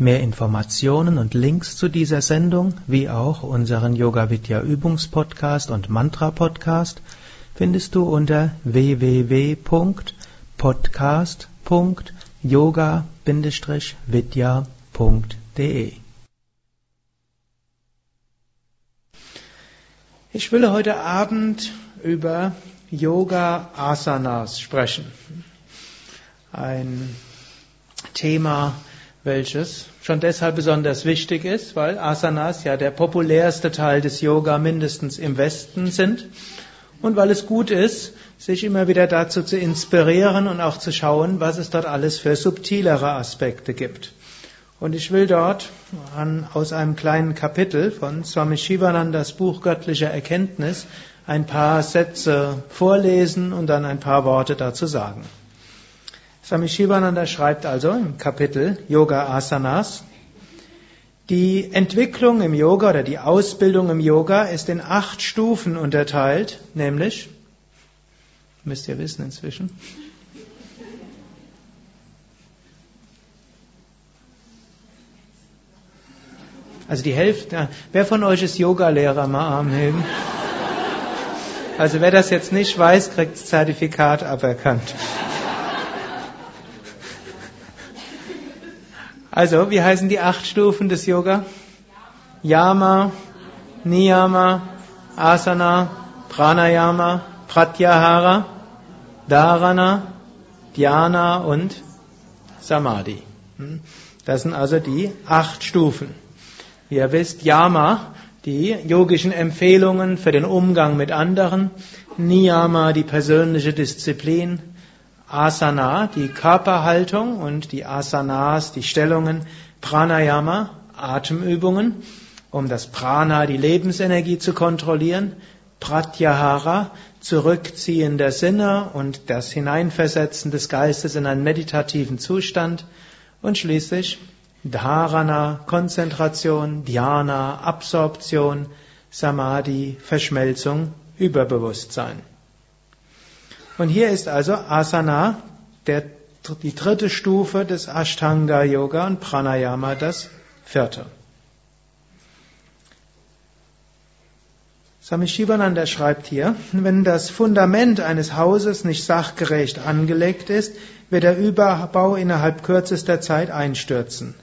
Mehr Informationen und Links zu dieser Sendung, wie auch unseren Yoga Vidya Übungspodcast und Mantra Podcast findest du unter www.podcast.yoga-vidya.de. Ich will heute Abend über Yoga Asanas sprechen. Ein Thema, welches schon deshalb besonders wichtig ist, weil Asanas ja der populärste Teil des Yoga mindestens im Westen sind und weil es gut ist, sich immer wieder dazu zu inspirieren und auch zu schauen, was es dort alles für subtilere Aspekte gibt. Und ich will dort an, aus einem kleinen Kapitel von Swami Shivanandas Buch Göttlicher Erkenntnis ein paar Sätze vorlesen und dann ein paar Worte dazu sagen. Swami Shivananda schreibt also im Kapitel Yoga Asanas, die Entwicklung im Yoga oder die Ausbildung im Yoga ist in acht Stufen unterteilt, nämlich, müsst ihr wissen inzwischen, Also die Hälfte, wer von euch ist Yogalehrer? Mal Arm heben. Also wer das jetzt nicht weiß, kriegt das Zertifikat aberkannt. Also, wie heißen die acht Stufen des Yoga? Yama, Niyama, Asana, Pranayama, Pratyahara, Dharana, Dhyana und Samadhi. Hm? Das sind also die acht Stufen. Wie ihr wisst, Yama, die yogischen Empfehlungen für den Umgang mit anderen, Niyama, die persönliche Disziplin, Asana, die Körperhaltung und die Asanas, die Stellungen, Pranayama, Atemübungen, um das Prana, die Lebensenergie zu kontrollieren, Pratyahara, Zurückziehen der Sinne und das Hineinversetzen des Geistes in einen meditativen Zustand und schließlich Dharana, Konzentration, Dhyana, Absorption, Samadhi, Verschmelzung, Überbewusstsein. Und hier ist also Asana der, die dritte Stufe des Ashtanga Yoga und Pranayama das vierte. Swami Shivananda schreibt hier, wenn das Fundament eines Hauses nicht sachgerecht angelegt ist, wird der Überbau innerhalb kürzester Zeit einstürzen.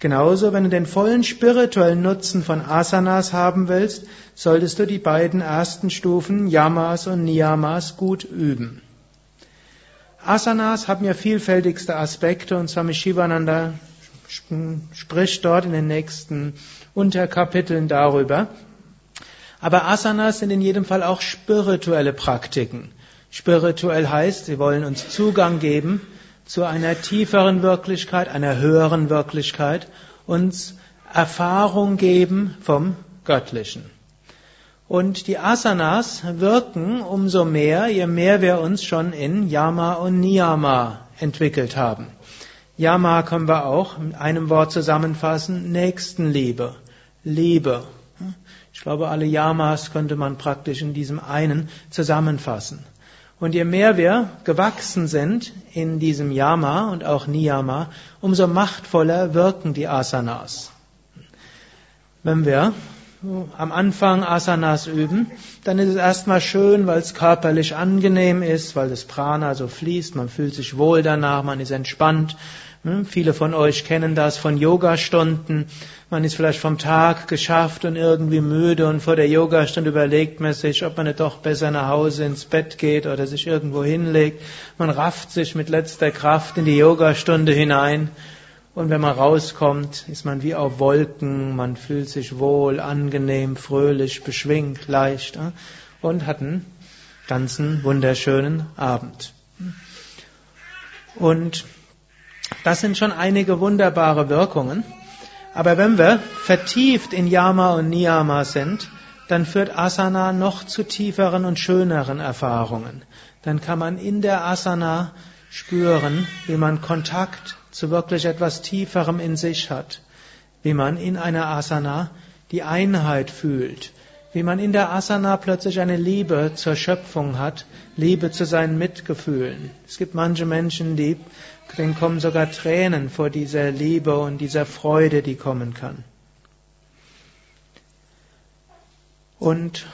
Genauso, wenn du den vollen spirituellen Nutzen von Asanas haben willst, solltest du die beiden ersten Stufen Yamas und Niyamas gut üben. Asanas haben ja vielfältigste Aspekte und Swami Shivananda spricht dort in den nächsten Unterkapiteln darüber. Aber Asanas sind in jedem Fall auch spirituelle Praktiken. Spirituell heißt, sie wollen uns Zugang geben zu einer tieferen Wirklichkeit, einer höheren Wirklichkeit, uns Erfahrung geben vom Göttlichen. Und die Asanas wirken umso mehr, je mehr wir uns schon in Yama und Niyama entwickelt haben. Yama können wir auch mit einem Wort zusammenfassen, Nächstenliebe, Liebe. Ich glaube, alle Yamas könnte man praktisch in diesem einen zusammenfassen. Und je mehr wir gewachsen sind in diesem Yama und auch Niyama, umso machtvoller wirken die Asanas. Wenn wir am Anfang Asanas üben, dann ist es erstmal schön, weil es körperlich angenehm ist, weil das Prana so fließt, man fühlt sich wohl danach, man ist entspannt. Hm, viele von euch kennen das von Yogastunden. Man ist vielleicht vom Tag geschafft und irgendwie müde und vor der Yogastunde überlegt man sich, ob man nicht doch besser nach Hause ins Bett geht oder sich irgendwo hinlegt. Man rafft sich mit letzter Kraft in die Yogastunde hinein. Und wenn man rauskommt, ist man wie auf Wolken, man fühlt sich wohl, angenehm, fröhlich, beschwingt, leicht und hat einen ganzen wunderschönen Abend. Und das sind schon einige wunderbare Wirkungen. Aber wenn wir vertieft in Yama und Niyama sind, dann führt Asana noch zu tieferen und schöneren Erfahrungen. Dann kann man in der Asana spüren, wie man Kontakt zu wirklich etwas Tieferem in sich hat, wie man in einer Asana die Einheit fühlt, wie man in der Asana plötzlich eine Liebe zur Schöpfung hat, Liebe zu seinen Mitgefühlen. Es gibt manche Menschen, die, denen kommen sogar Tränen vor dieser Liebe und dieser Freude, die kommen kann. Und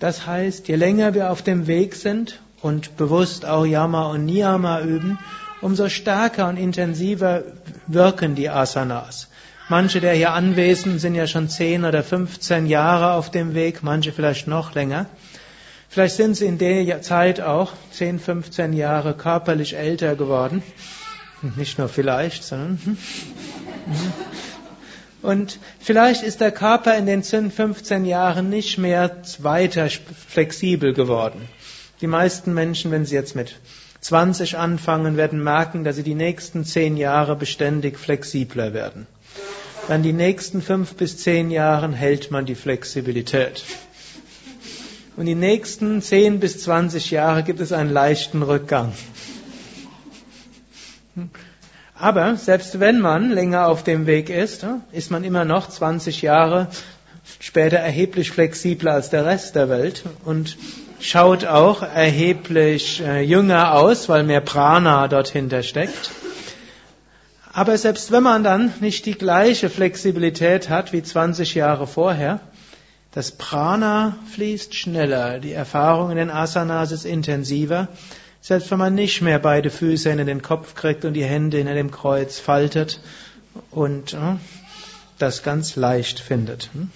das heißt, je länger wir auf dem Weg sind und bewusst auch Yama und Niyama üben, umso stärker und intensiver wirken die Asanas. Manche der hier anwesend sind ja schon 10 oder 15 Jahre auf dem Weg, manche vielleicht noch länger. Vielleicht sind sie in der Zeit auch 10, 15 Jahre körperlich älter geworden. Nicht nur vielleicht, sondern. Hm. Und vielleicht ist der Körper in den 10, 15 Jahren nicht mehr weiter flexibel geworden. Die meisten Menschen, wenn sie jetzt mit 20 anfangen, werden merken, dass sie die nächsten 10 Jahre beständig flexibler werden. Dann die nächsten 5 bis 10 Jahren hält man die Flexibilität. Und die nächsten 10 bis 20 Jahre gibt es einen leichten Rückgang. Aber selbst wenn man länger auf dem Weg ist, ist man immer noch 20 Jahre später erheblich flexibler als der Rest der Welt und schaut auch erheblich äh, jünger aus, weil mehr Prana dort hinter steckt. Aber selbst wenn man dann nicht die gleiche Flexibilität hat wie 20 Jahre vorher, das Prana fließt schneller, die Erfahrung in den Asanas ist intensiver selbst wenn man nicht mehr beide Füße in den Kopf kriegt und die Hände in dem Kreuz faltet und äh, das ganz leicht findet. Hm?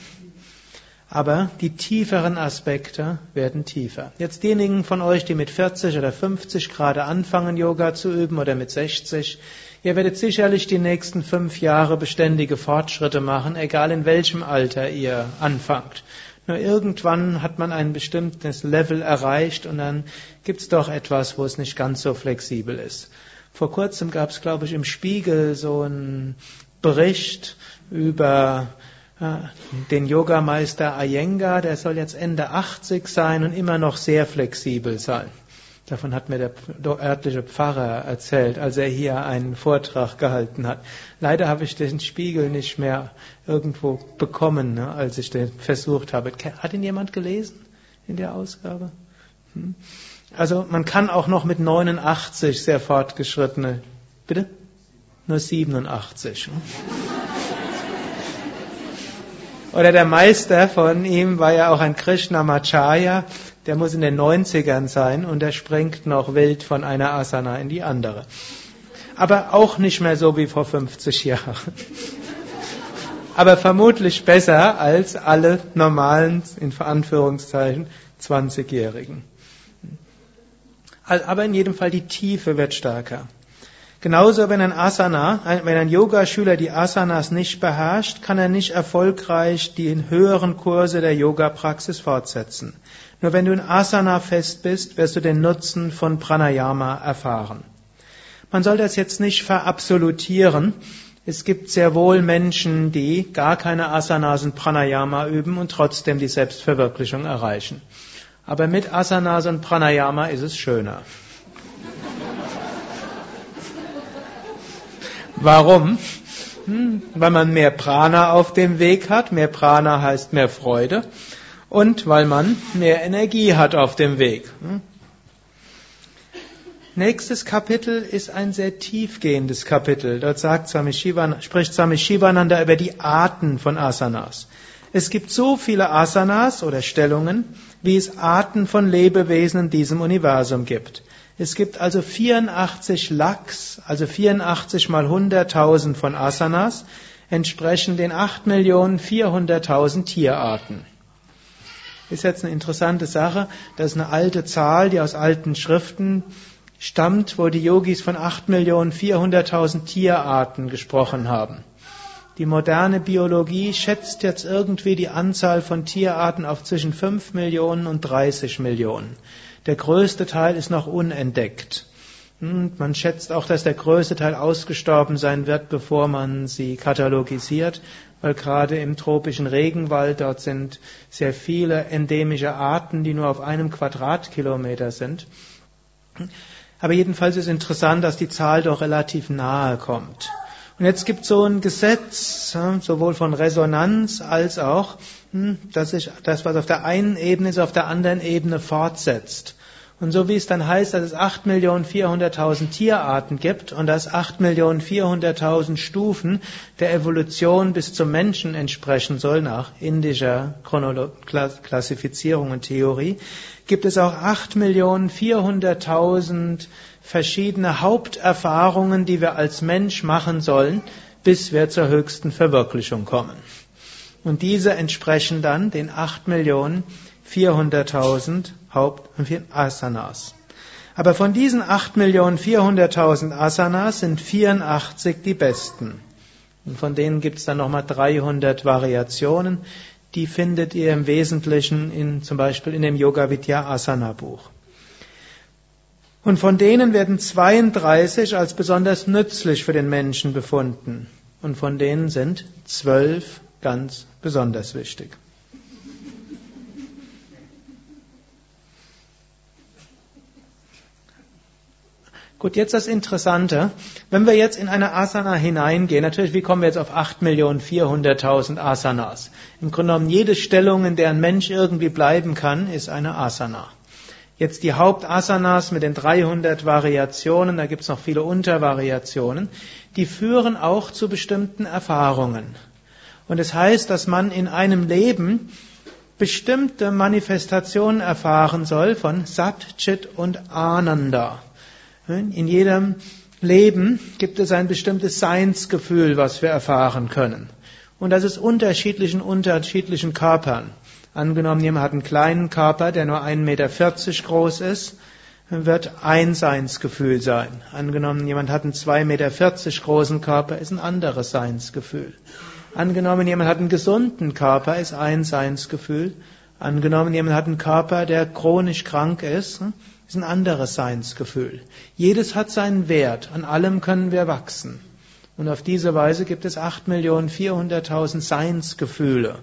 Aber die tieferen Aspekte werden tiefer. Jetzt diejenigen von euch, die mit 40 oder 50 gerade anfangen, Yoga zu üben oder mit 60, ihr werdet sicherlich die nächsten fünf Jahre beständige Fortschritte machen, egal in welchem Alter ihr anfangt. Nur irgendwann hat man ein bestimmtes Level erreicht und dann gibt es doch etwas, wo es nicht ganz so flexibel ist. Vor kurzem gab es, glaube ich, im Spiegel so einen Bericht über äh, den Yogameister Iyengar, der soll jetzt Ende 80 sein und immer noch sehr flexibel sein. Davon hat mir der örtliche Pfarrer erzählt, als er hier einen Vortrag gehalten hat. Leider habe ich den Spiegel nicht mehr irgendwo bekommen, ne, als ich den versucht habe. Hat ihn jemand gelesen in der Ausgabe? Hm? Also man kann auch noch mit 89 sehr fortgeschrittene, bitte? Nur 87. Hm? Oder der Meister von ihm war ja auch ein Krishnamacharya, der muss in den 90ern sein und der springt noch wild von einer Asana in die andere. Aber auch nicht mehr so wie vor 50 Jahren. Aber vermutlich besser als alle normalen, in Anführungszeichen, 20-Jährigen. Aber in jedem Fall die Tiefe wird stärker. Genauso, wenn ein Asana, wenn ein Yogaschüler die Asanas nicht beherrscht, kann er nicht erfolgreich die höheren Kurse der Yoga-Praxis fortsetzen. Nur wenn du in Asana fest bist, wirst du den Nutzen von Pranayama erfahren. Man soll das jetzt nicht verabsolutieren. Es gibt sehr wohl Menschen, die gar keine Asanas und Pranayama üben und trotzdem die Selbstverwirklichung erreichen. Aber mit Asanas und Pranayama ist es schöner. Warum? Hm, weil man mehr Prana auf dem Weg hat. Mehr Prana heißt mehr Freude und weil man mehr Energie hat auf dem Weg. Hm? Nächstes Kapitel ist ein sehr tiefgehendes Kapitel. Dort sagt Swami spricht Swami Shivananda über die Arten von Asanas. Es gibt so viele Asanas oder Stellungen, wie es Arten von Lebewesen in diesem Universum gibt. Es gibt also 84 Lachs, also 84 mal 100.000 von Asanas, entsprechen den 8.400.000 Tierarten. Ist jetzt eine interessante Sache. Das ist eine alte Zahl, die aus alten Schriften stammt, wo die Yogis von 8.400.000 Tierarten gesprochen haben. Die moderne Biologie schätzt jetzt irgendwie die Anzahl von Tierarten auf zwischen 5 Millionen und 30 Millionen. Der größte Teil ist noch unentdeckt. Und man schätzt auch, dass der größte Teil ausgestorben sein wird, bevor man sie katalogisiert, weil gerade im tropischen Regenwald dort sind sehr viele endemische Arten, die nur auf einem Quadratkilometer sind. Aber jedenfalls ist interessant, dass die Zahl doch relativ nahe kommt. Und jetzt gibt es so ein Gesetz, sowohl von Resonanz als auch, hm, dass sich das, was auf der einen Ebene ist, auf der anderen Ebene fortsetzt. Und so wie es dann heißt, dass es 8.400.000 Tierarten gibt und dass 8.400.000 Stufen der Evolution bis zum Menschen entsprechen soll, nach indischer Chronolo Klassifizierung und Theorie, gibt es auch 8.400.000 verschiedene Haupterfahrungen, die wir als Mensch machen sollen, bis wir zur höchsten Verwirklichung kommen. Und diese entsprechen dann den 8.400.000 Haupt- und Asanas. Aber von diesen 8.400.000 Asanas sind 84 die besten. Und von denen gibt es dann nochmal 300 Variationen. Die findet ihr im Wesentlichen in, zum Beispiel in dem Yoga Vidya Asana Buch. Und von denen werden 32 als besonders nützlich für den Menschen befunden. Und von denen sind 12 ganz besonders wichtig. Gut, jetzt das Interessante. Wenn wir jetzt in eine Asana hineingehen, natürlich, wie kommen wir jetzt auf 8.400.000 Asanas? Im Grunde genommen, jede Stellung, in der ein Mensch irgendwie bleiben kann, ist eine Asana. Jetzt die Hauptasanas mit den 300 Variationen, da gibt es noch viele Untervariationen, die führen auch zu bestimmten Erfahrungen. Und es das heißt, dass man in einem Leben bestimmte Manifestationen erfahren soll von Sat, Chit und Ananda. In jedem Leben gibt es ein bestimmtes Seinsgefühl, was wir erfahren können. Und das ist unterschiedlich in unterschiedlichen Körpern. Angenommen, jemand hat einen kleinen Körper, der nur 1,40 Meter groß ist, wird ein Seinsgefühl sein. Angenommen, jemand hat einen 2,40 Meter großen Körper, ist ein anderes Seinsgefühl. Angenommen, jemand hat einen gesunden Körper, ist ein Seinsgefühl. Angenommen, jemand hat einen Körper, der chronisch krank ist, ist ein anderes Seinsgefühl. Jedes hat seinen Wert. An allem können wir wachsen. Und auf diese Weise gibt es 8.400.000 Seinsgefühle.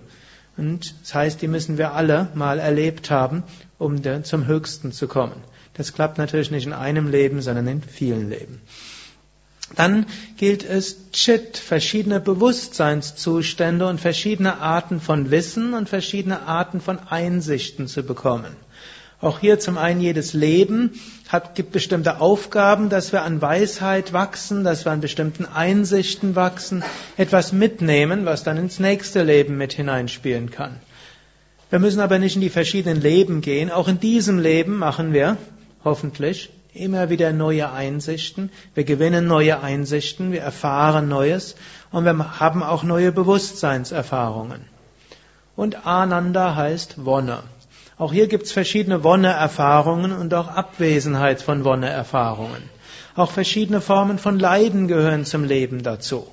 Und das heißt, die müssen wir alle mal erlebt haben, um zum Höchsten zu kommen. Das klappt natürlich nicht in einem Leben, sondern in vielen Leben. Dann gilt es, Chit, verschiedene Bewusstseinszustände und verschiedene Arten von Wissen und verschiedene Arten von Einsichten zu bekommen. Auch hier zum einen jedes Leben hat, gibt bestimmte Aufgaben, dass wir an Weisheit wachsen, dass wir an bestimmten Einsichten wachsen, etwas mitnehmen, was dann ins nächste Leben mit hineinspielen kann. Wir müssen aber nicht in die verschiedenen Leben gehen. Auch in diesem Leben machen wir, hoffentlich, immer wieder neue Einsichten. Wir gewinnen neue Einsichten, wir erfahren Neues und wir haben auch neue Bewusstseinserfahrungen. Und Ananda heißt Wonne. Auch hier gibt es verschiedene Wonne-Erfahrungen und auch Abwesenheit von Wonne-Erfahrungen. Auch verschiedene Formen von Leiden gehören zum Leben dazu.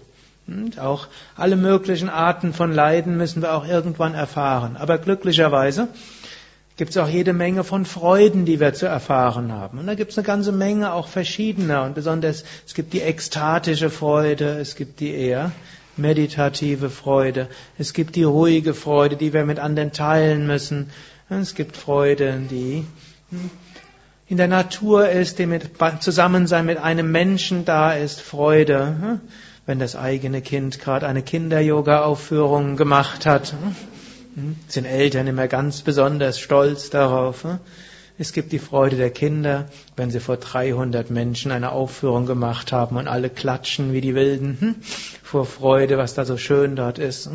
Und auch alle möglichen Arten von Leiden müssen wir auch irgendwann erfahren. Aber glücklicherweise gibt es auch jede Menge von Freuden, die wir zu erfahren haben. Und da gibt es eine ganze Menge auch verschiedener. Und besonders, es gibt die ekstatische Freude, es gibt die eher meditative Freude, es gibt die ruhige Freude, die wir mit anderen teilen müssen. Es gibt Freude, die in der Natur ist, die mit Zusammensein mit einem Menschen da ist, Freude, wenn das eigene Kind gerade eine Kinder-Yoga-Aufführung gemacht hat, sind Eltern immer ganz besonders stolz darauf. Es gibt die Freude der Kinder, wenn sie vor 300 Menschen eine Aufführung gemacht haben und alle klatschen wie die Wilden vor Freude, was da so schön dort ist.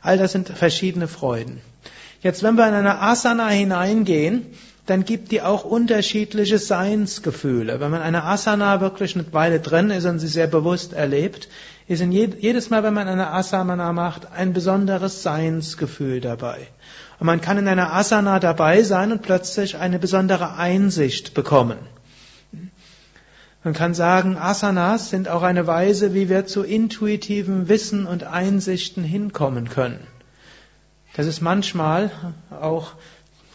All das sind verschiedene Freuden. Jetzt, wenn wir in eine Asana hineingehen, dann gibt die auch unterschiedliche Seinsgefühle. Wenn man eine Asana wirklich eine Weile drin ist und sie sehr bewusst erlebt, ist in jedes Mal, wenn man eine Asana macht, ein besonderes Seinsgefühl dabei. Und man kann in einer Asana dabei sein und plötzlich eine besondere Einsicht bekommen. Man kann sagen, Asanas sind auch eine Weise, wie wir zu intuitivem Wissen und Einsichten hinkommen können. Das ist manchmal auch,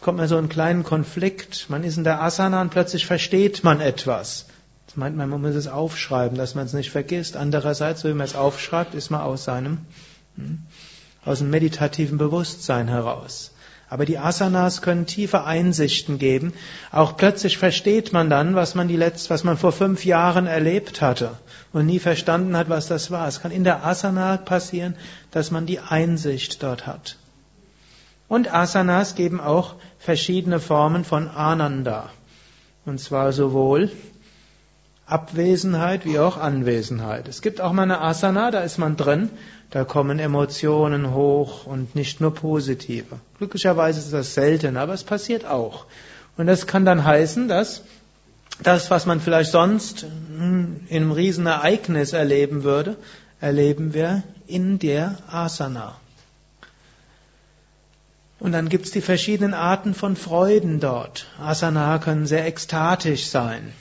kommt man so einen kleinen Konflikt. Man ist in der Asana und plötzlich versteht man etwas. Das meint man, man muss es aufschreiben, dass man es nicht vergisst. Andererseits, wenn man es aufschreibt, ist man aus seinem, hm, aus dem meditativen Bewusstsein heraus. Aber die Asanas können tiefe Einsichten geben. Auch plötzlich versteht man dann, was man die letzte, was man vor fünf Jahren erlebt hatte und nie verstanden hat, was das war. Es kann in der Asana passieren, dass man die Einsicht dort hat. Und Asanas geben auch verschiedene Formen von Ananda. Und zwar sowohl Abwesenheit wie auch Anwesenheit. Es gibt auch mal eine Asana, da ist man drin, da kommen Emotionen hoch und nicht nur positive. Glücklicherweise ist das selten, aber es passiert auch. Und das kann dann heißen, dass das, was man vielleicht sonst in einem Riesenereignis erleben würde, erleben wir in der Asana. Und dann gibt es die verschiedenen Arten von Freuden dort. Asana können sehr ekstatisch sein.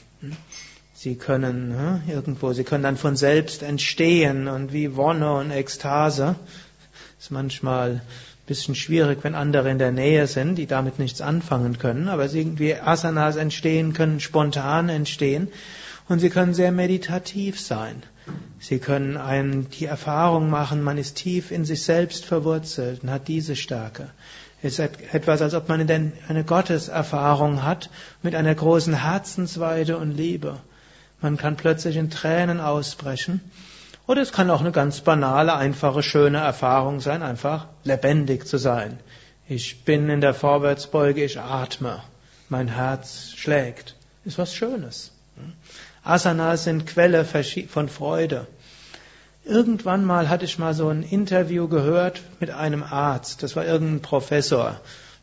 Sie können hm, irgendwo, sie können dann von selbst entstehen und wie Wonne und Ekstase. Ist manchmal ein bisschen schwierig, wenn andere in der Nähe sind, die damit nichts anfangen können, aber irgendwie Asanas entstehen, können spontan entstehen und sie können sehr meditativ sein. Sie können einen die Erfahrung machen, man ist tief in sich selbst verwurzelt und hat diese Stärke. Es ist etwas, als ob man eine Gotteserfahrung hat mit einer großen Herzensweide und Liebe. Man kann plötzlich in Tränen ausbrechen. Oder es kann auch eine ganz banale, einfache, schöne Erfahrung sein, einfach lebendig zu sein. Ich bin in der Vorwärtsbeuge, ich atme, mein Herz schlägt. Ist was Schönes. Asanas sind Quelle von Freude. Irgendwann mal hatte ich mal so ein Interview gehört mit einem Arzt. Das war irgendein Professor.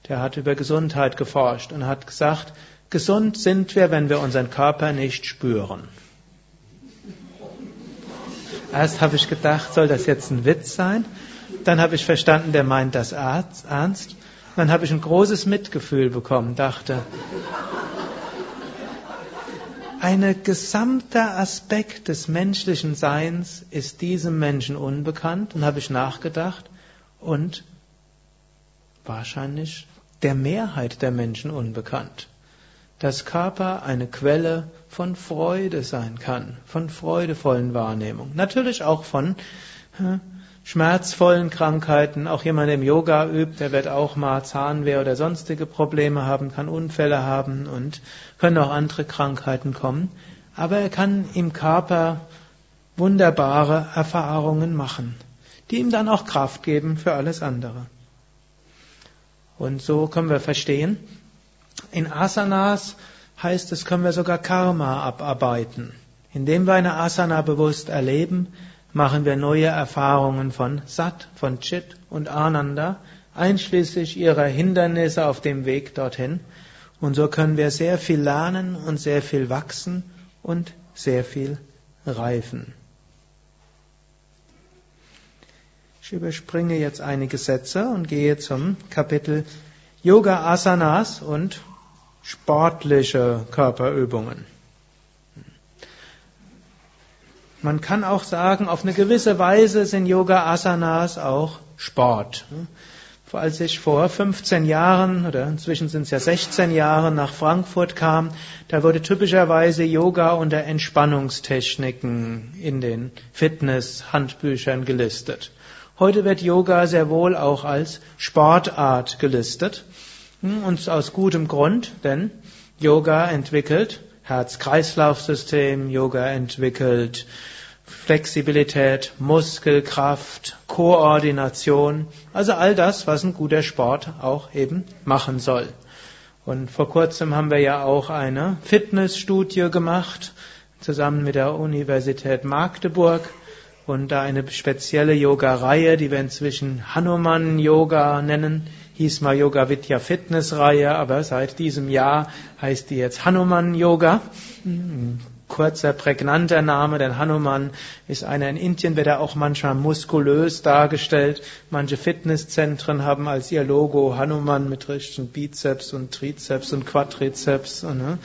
Der hat über Gesundheit geforscht und hat gesagt, Gesund sind wir, wenn wir unseren Körper nicht spüren. Erst habe ich gedacht, soll das jetzt ein Witz sein? Dann habe ich verstanden, der meint das ernst. Dann habe ich ein großes Mitgefühl bekommen, dachte, ein gesamter Aspekt des menschlichen Seins ist diesem Menschen unbekannt und habe ich nachgedacht und wahrscheinlich der Mehrheit der Menschen unbekannt dass Körper eine Quelle von Freude sein kann, von freudevollen Wahrnehmungen. Natürlich auch von äh, schmerzvollen Krankheiten. Auch jemand, der im Yoga übt, der wird auch mal Zahnweh oder sonstige Probleme haben, kann Unfälle haben und können auch andere Krankheiten kommen. Aber er kann im Körper wunderbare Erfahrungen machen, die ihm dann auch Kraft geben für alles andere. Und so können wir verstehen, in Asanas heißt es, können wir sogar Karma abarbeiten. Indem wir eine Asana bewusst erleben, machen wir neue Erfahrungen von Sat, von Chit und Ananda, einschließlich ihrer Hindernisse auf dem Weg dorthin. Und so können wir sehr viel lernen und sehr viel wachsen und sehr viel reifen. Ich überspringe jetzt einige Sätze und gehe zum Kapitel Yoga Asanas und sportliche Körperübungen. Man kann auch sagen, auf eine gewisse Weise sind Yoga Asanas auch Sport. Als ich vor 15 Jahren oder inzwischen sind es ja 16 Jahre nach Frankfurt kam, da wurde typischerweise Yoga unter Entspannungstechniken in den Fitness-Handbüchern gelistet. Heute wird Yoga sehr wohl auch als Sportart gelistet. Hm, und aus gutem Grund, denn Yoga entwickelt Herz-Kreislauf-System, Yoga entwickelt Flexibilität, Muskelkraft, Koordination, also all das, was ein guter Sport auch eben machen soll. Und vor kurzem haben wir ja auch eine Fitnessstudie gemacht, zusammen mit der Universität Magdeburg und da eine spezielle Yoga-Reihe, die wir inzwischen Hanuman Yoga nennen, hieß mal Yoga Vidya Fitness Reihe, aber seit diesem Jahr heißt die jetzt Hanuman Yoga. Ein kurzer, prägnanter Name, denn Hanuman ist einer in Indien, wird er auch manchmal muskulös dargestellt. Manche Fitnesszentren haben als ihr Logo Hanuman mit richtigen Bizeps und Trizeps und Quadrizeps. Und, ne,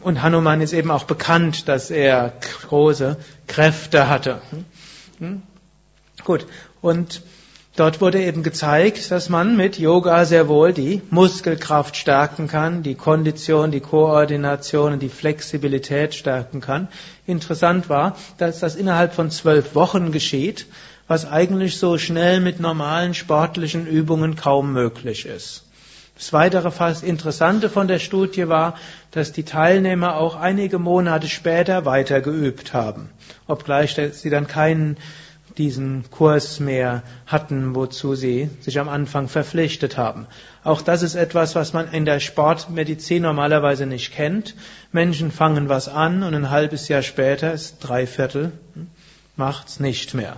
und Hanuman ist eben auch bekannt, dass er große Kräfte hatte. Hm? Gut, und Dort wurde eben gezeigt, dass man mit Yoga sehr wohl die Muskelkraft stärken kann, die Kondition, die Koordination und die Flexibilität stärken kann. Interessant war, dass das innerhalb von zwölf Wochen geschieht, was eigentlich so schnell mit normalen sportlichen Übungen kaum möglich ist. Das weitere fast Interessante von der Studie war, dass die Teilnehmer auch einige Monate später weiter geübt haben, obgleich sie dann keinen diesen Kurs mehr hatten, wozu sie sich am Anfang verpflichtet haben. Auch das ist etwas, was man in der Sportmedizin normalerweise nicht kennt. Menschen fangen was an und ein halbes Jahr später ist drei Viertel, hm, macht's nicht mehr.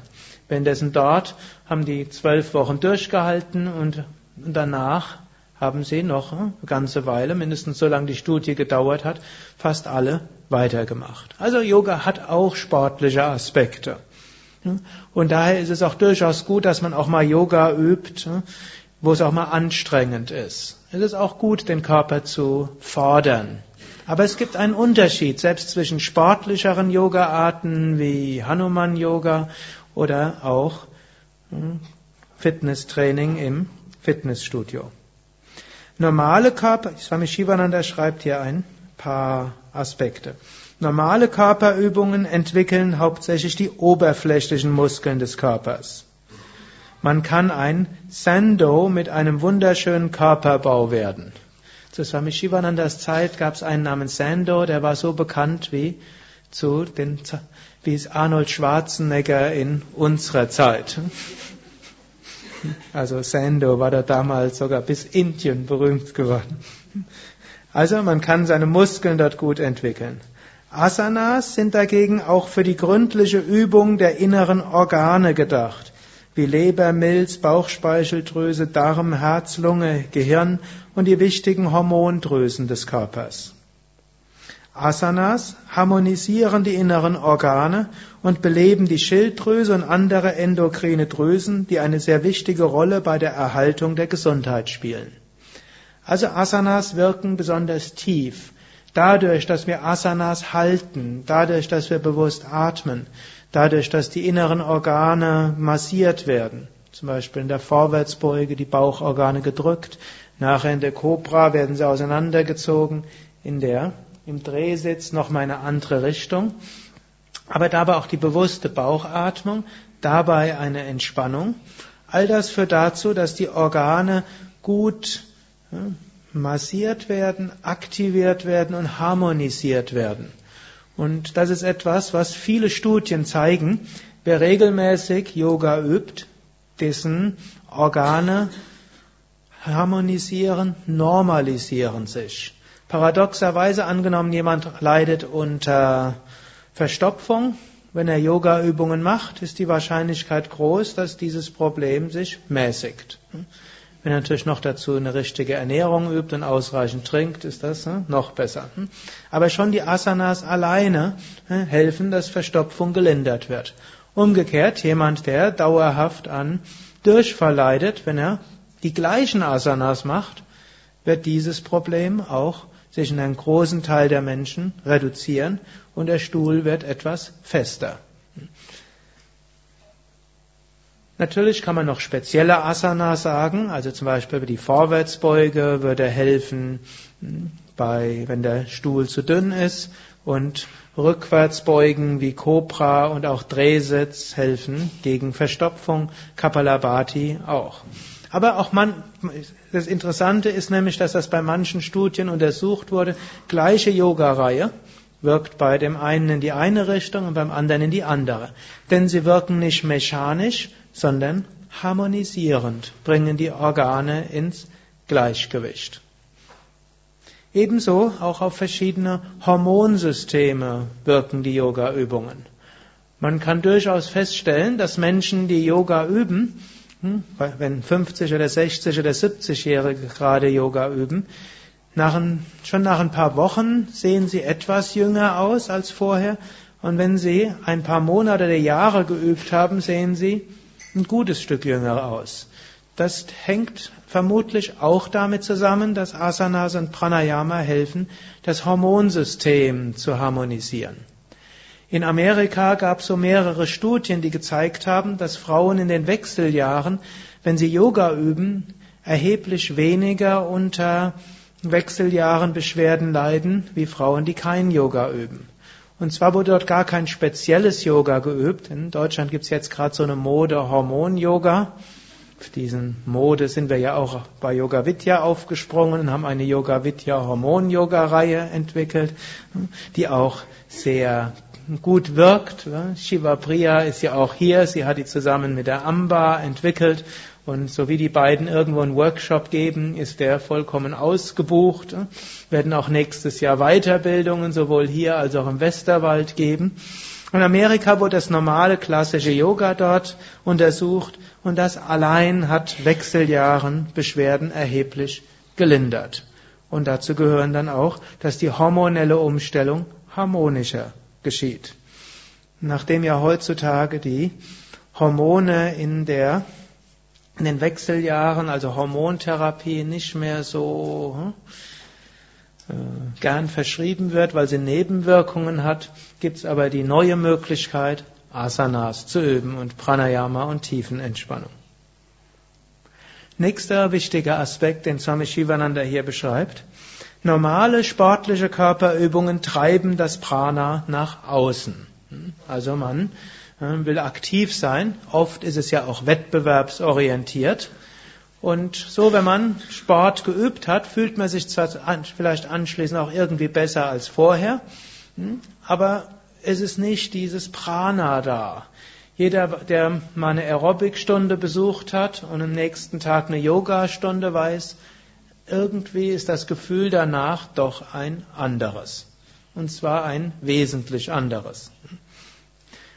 Währenddessen dort haben die zwölf Wochen durchgehalten und danach haben sie noch eine ganze Weile, mindestens so lange die Studie gedauert hat, fast alle weitergemacht. Also Yoga hat auch sportliche Aspekte. Und daher ist es auch durchaus gut, dass man auch mal Yoga übt, wo es auch mal anstrengend ist. Es ist auch gut, den Körper zu fordern. Aber es gibt einen Unterschied, selbst zwischen sportlicheren Yoga-Arten wie Hanuman Yoga oder auch hm, Fitnesstraining im Fitnessstudio. Normale Körper, Swami Shivananda schreibt hier ein paar Aspekte. Normale Körperübungen entwickeln hauptsächlich die oberflächlichen Muskeln des Körpers. Man kann ein Sando mit einem wunderschönen Körperbau werden. Zu Swami Shivanandas Zeit gab es einen namens Sando, der war so bekannt wie zu den, wie es Arnold Schwarzenegger in unserer Zeit. Also Sando war da damals sogar bis Indien berühmt geworden. Also man kann seine Muskeln dort gut entwickeln. Asanas sind dagegen auch für die gründliche Übung der inneren Organe gedacht, wie Leber, Milz, Bauchspeicheldrüse, Darm, Herz, Lunge, Gehirn und die wichtigen Hormondrüsen des Körpers. Asanas harmonisieren die inneren Organe und beleben die Schilddrüse und andere endokrine Drüsen, die eine sehr wichtige Rolle bei der Erhaltung der Gesundheit spielen. Also Asanas wirken besonders tief. Dadurch, dass wir Asanas halten, dadurch, dass wir bewusst atmen, dadurch, dass die inneren Organe massiert werden, zum Beispiel in der Vorwärtsbeuge die Bauchorgane gedrückt, nachher in der Cobra werden sie auseinandergezogen, in der im Drehsitz nochmal eine andere Richtung. Aber dabei auch die bewusste Bauchatmung, dabei eine Entspannung. All das führt dazu, dass die Organe gut ja, massiert werden, aktiviert werden und harmonisiert werden. Und das ist etwas, was viele Studien zeigen. Wer regelmäßig Yoga übt, dessen Organe harmonisieren, normalisieren sich. Paradoxerweise angenommen, jemand leidet unter Verstopfung. Wenn er Yoga-Übungen macht, ist die Wahrscheinlichkeit groß, dass dieses Problem sich mäßigt. Wenn er natürlich noch dazu eine richtige Ernährung übt und ausreichend trinkt, ist das hm, noch besser. Hm. Aber schon die Asanas alleine hm, helfen, dass Verstopfung gelindert wird. Umgekehrt, jemand, der dauerhaft an Durchfall leidet, wenn er die gleichen Asanas macht, wird dieses Problem auch sich in einem großen Teil der Menschen reduzieren und der Stuhl wird etwas fester. Natürlich kann man noch spezielle Asana sagen, also zum Beispiel die Vorwärtsbeuge würde helfen, bei, wenn der Stuhl zu dünn ist und Rückwärtsbeugen wie Cobra und auch Drehsitz helfen gegen Verstopfung, Kapalabhati auch. Aber auch man, das Interessante ist nämlich, dass das bei manchen Studien untersucht wurde, gleiche Yoga-Reihe wirkt bei dem einen in die eine Richtung und beim anderen in die andere. Denn sie wirken nicht mechanisch, sondern harmonisierend, bringen die Organe ins Gleichgewicht. Ebenso auch auf verschiedene Hormonsysteme wirken die Yoga-Übungen. Man kann durchaus feststellen, dass Menschen, die Yoga üben, hm? Wenn 50 oder 60 oder 70-Jährige gerade Yoga üben, nach ein, schon nach ein paar Wochen sehen sie etwas jünger aus als vorher. Und wenn sie ein paar Monate oder Jahre geübt haben, sehen sie ein gutes Stück jünger aus. Das hängt vermutlich auch damit zusammen, dass Asanas und Pranayama helfen, das Hormonsystem zu harmonisieren. In Amerika gab es so mehrere Studien, die gezeigt haben, dass Frauen in den Wechseljahren, wenn sie Yoga üben, erheblich weniger unter Wechseljahren Beschwerden leiden, wie Frauen, die kein Yoga üben. Und zwar wurde dort gar kein spezielles Yoga geübt. In Deutschland gibt es jetzt gerade so eine Mode Hormon-Yoga. Auf diesen Mode sind wir ja auch bei Yoga Vidya aufgesprungen und haben eine Yoga Vidya Hormon-Yoga-Reihe entwickelt, die auch sehr gut wirkt. Shiva Priya ist ja auch hier. Sie hat die zusammen mit der Amba entwickelt und so wie die beiden irgendwo einen Workshop geben, ist der vollkommen ausgebucht. Werden auch nächstes Jahr Weiterbildungen sowohl hier als auch im Westerwald geben. In Amerika wurde das normale klassische Yoga dort untersucht und das allein hat Wechseljahren Beschwerden erheblich gelindert. Und dazu gehören dann auch, dass die hormonelle Umstellung harmonischer geschieht. Nachdem ja heutzutage die Hormone in der in den Wechseljahren, also Hormontherapie, nicht mehr so hm, äh, gern verschrieben wird, weil sie Nebenwirkungen hat, gibt es aber die neue Möglichkeit, Asanas zu üben und Pranayama und Tiefenentspannung. Nächster wichtiger Aspekt, den Swami Shivananda hier beschreibt. Normale sportliche Körperübungen treiben das Prana nach außen. Hm, also man will aktiv sein. Oft ist es ja auch wettbewerbsorientiert. Und so, wenn man Sport geübt hat, fühlt man sich zwar vielleicht anschließend auch irgendwie besser als vorher, hm, aber es ist nicht dieses Prana da. Jeder, der mal eine Aerobic-Stunde besucht hat und am nächsten Tag eine Yoga-Stunde weiß, irgendwie ist das Gefühl danach doch ein anderes. Und zwar ein wesentlich anderes.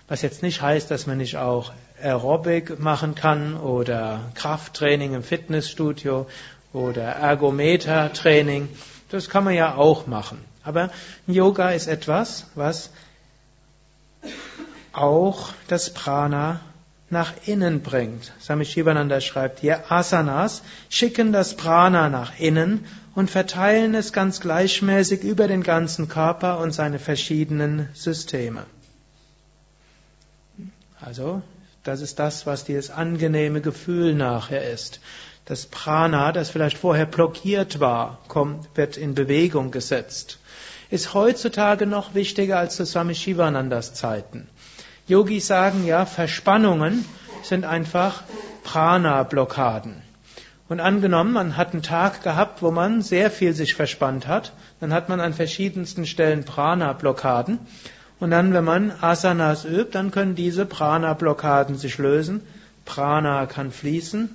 Was jetzt nicht heißt, dass man nicht auch Aerobic machen kann oder Krafttraining im Fitnessstudio oder Ergometertraining. Das kann man ja auch machen. Aber Yoga ist etwas, was auch das Prana nach innen bringt. Swami Shivananda schreibt hier, Asanas schicken das Prana nach innen und verteilen es ganz gleichmäßig über den ganzen Körper und seine verschiedenen Systeme. Also, das ist das, was dieses angenehme Gefühl nachher ist. Das Prana, das vielleicht vorher blockiert war, kommt, wird in Bewegung gesetzt. Ist heutzutage noch wichtiger als zu Swami Shivanandas Zeiten. Yogis sagen ja, Verspannungen sind einfach Prana-Blockaden. Und angenommen, man hat einen Tag gehabt, wo man sehr viel sich verspannt hat, dann hat man an verschiedensten Stellen Prana-Blockaden. Und dann, wenn man Asanas übt, dann können diese Prana-Blockaden sich lösen. Prana kann fließen.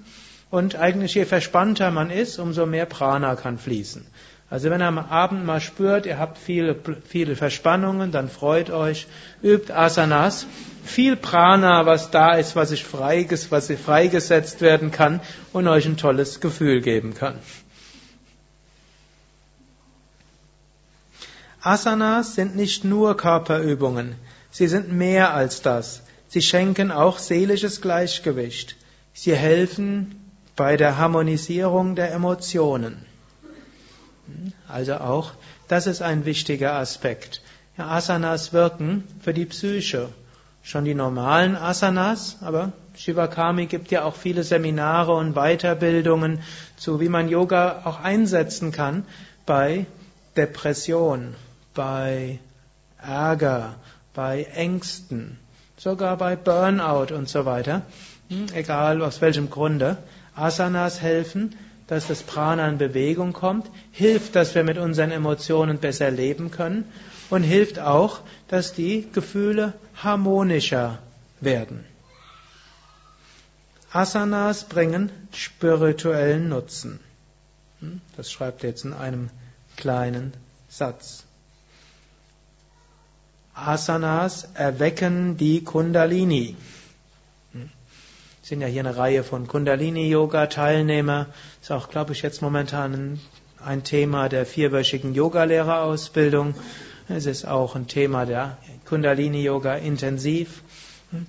Und eigentlich je verspannter man ist, umso mehr Prana kann fließen. Also wenn ihr am Abend mal spürt, ihr habt viele, viele Verspannungen, dann freut euch, übt Asanas. Viel Prana, was da ist, was, ich freiges, was freigesetzt werden kann und euch ein tolles Gefühl geben kann. Asanas sind nicht nur Körperübungen, sie sind mehr als das. Sie schenken auch seelisches Gleichgewicht. Sie helfen bei der Harmonisierung der Emotionen. Also auch, das ist ein wichtiger Aspekt. Asanas wirken für die Psyche. Schon die normalen Asanas, aber Shivakami gibt ja auch viele Seminare und Weiterbildungen zu, wie man Yoga auch einsetzen kann bei Depression, bei Ärger, bei Ängsten, sogar bei Burnout und so weiter, hm, egal aus welchem Grunde. Asanas helfen, dass das Prana in Bewegung kommt, hilft, dass wir mit unseren Emotionen besser leben können und hilft auch, dass die Gefühle harmonischer werden. Asanas bringen spirituellen Nutzen. Hm, das schreibt er jetzt in einem kleinen Satz. Asanas erwecken die Kundalini. Hm? Es sind ja hier eine Reihe von Kundalini-Yoga-Teilnehmer. Ist auch, glaube ich, jetzt momentan ein Thema der vierwöchigen Yogalehrerausbildung. Es ist auch ein Thema der Kundalini-Yoga intensiv. Hm?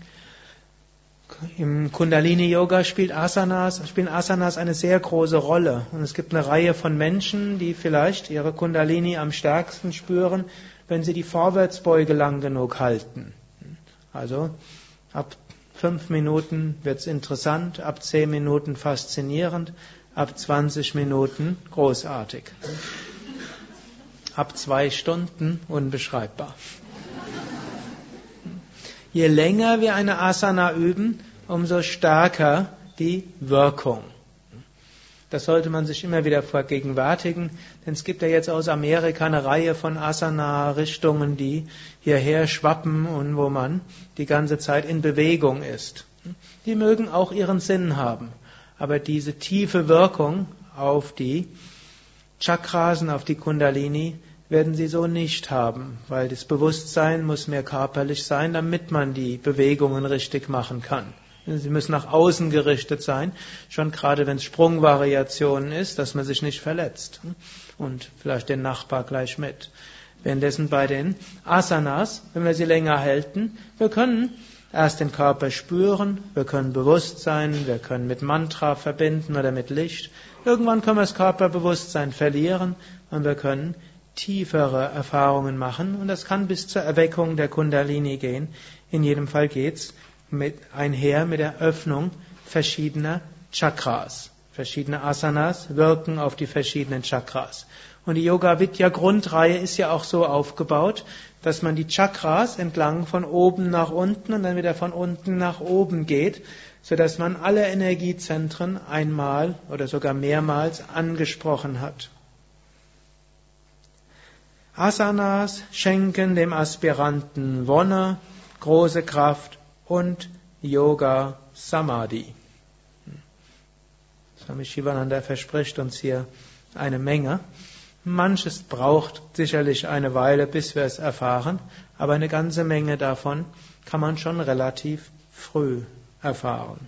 Im Kundalini-Yoga spielt Asanas, spielen Asanas eine sehr große Rolle. Und es gibt eine Reihe von Menschen, die vielleicht ihre Kundalini am stärksten spüren, wenn Sie die Vorwärtsbeuge lang genug halten. Also ab fünf Minuten wird's interessant, ab zehn Minuten faszinierend, ab 20 Minuten großartig. Ab zwei Stunden unbeschreibbar. Je länger wir eine Asana üben, umso stärker die Wirkung. Das sollte man sich immer wieder vergegenwärtigen, denn es gibt ja jetzt aus Amerika eine Reihe von Asana-Richtungen, die hierher schwappen und wo man die ganze Zeit in Bewegung ist. Die mögen auch ihren Sinn haben, aber diese tiefe Wirkung auf die Chakrasen, auf die Kundalini, werden sie so nicht haben, weil das Bewusstsein muss mehr körperlich sein, damit man die Bewegungen richtig machen kann. Sie müssen nach außen gerichtet sein, schon gerade wenn es Sprungvariationen ist, dass man sich nicht verletzt und vielleicht den Nachbar gleich mit. Währenddessen bei den Asanas, wenn wir sie länger halten, wir können erst den Körper spüren, wir können bewusst sein, wir können mit Mantra verbinden oder mit Licht. Irgendwann können wir das Körperbewusstsein verlieren und wir können tiefere Erfahrungen machen und das kann bis zur Erweckung der Kundalini gehen. In jedem Fall geht's mit einher mit der Öffnung verschiedener Chakras. Verschiedene Asanas wirken auf die verschiedenen Chakras. Und die Yoga Vidya Grundreihe ist ja auch so aufgebaut, dass man die Chakras entlang von oben nach unten und dann wieder von unten nach oben geht, so dass man alle Energiezentren einmal oder sogar mehrmals angesprochen hat. Asanas schenken dem Aspiranten Wonne, große Kraft und Yoga Samadhi. Swami Shivananda verspricht uns hier eine Menge. Manches braucht sicherlich eine Weile, bis wir es erfahren, aber eine ganze Menge davon kann man schon relativ früh erfahren.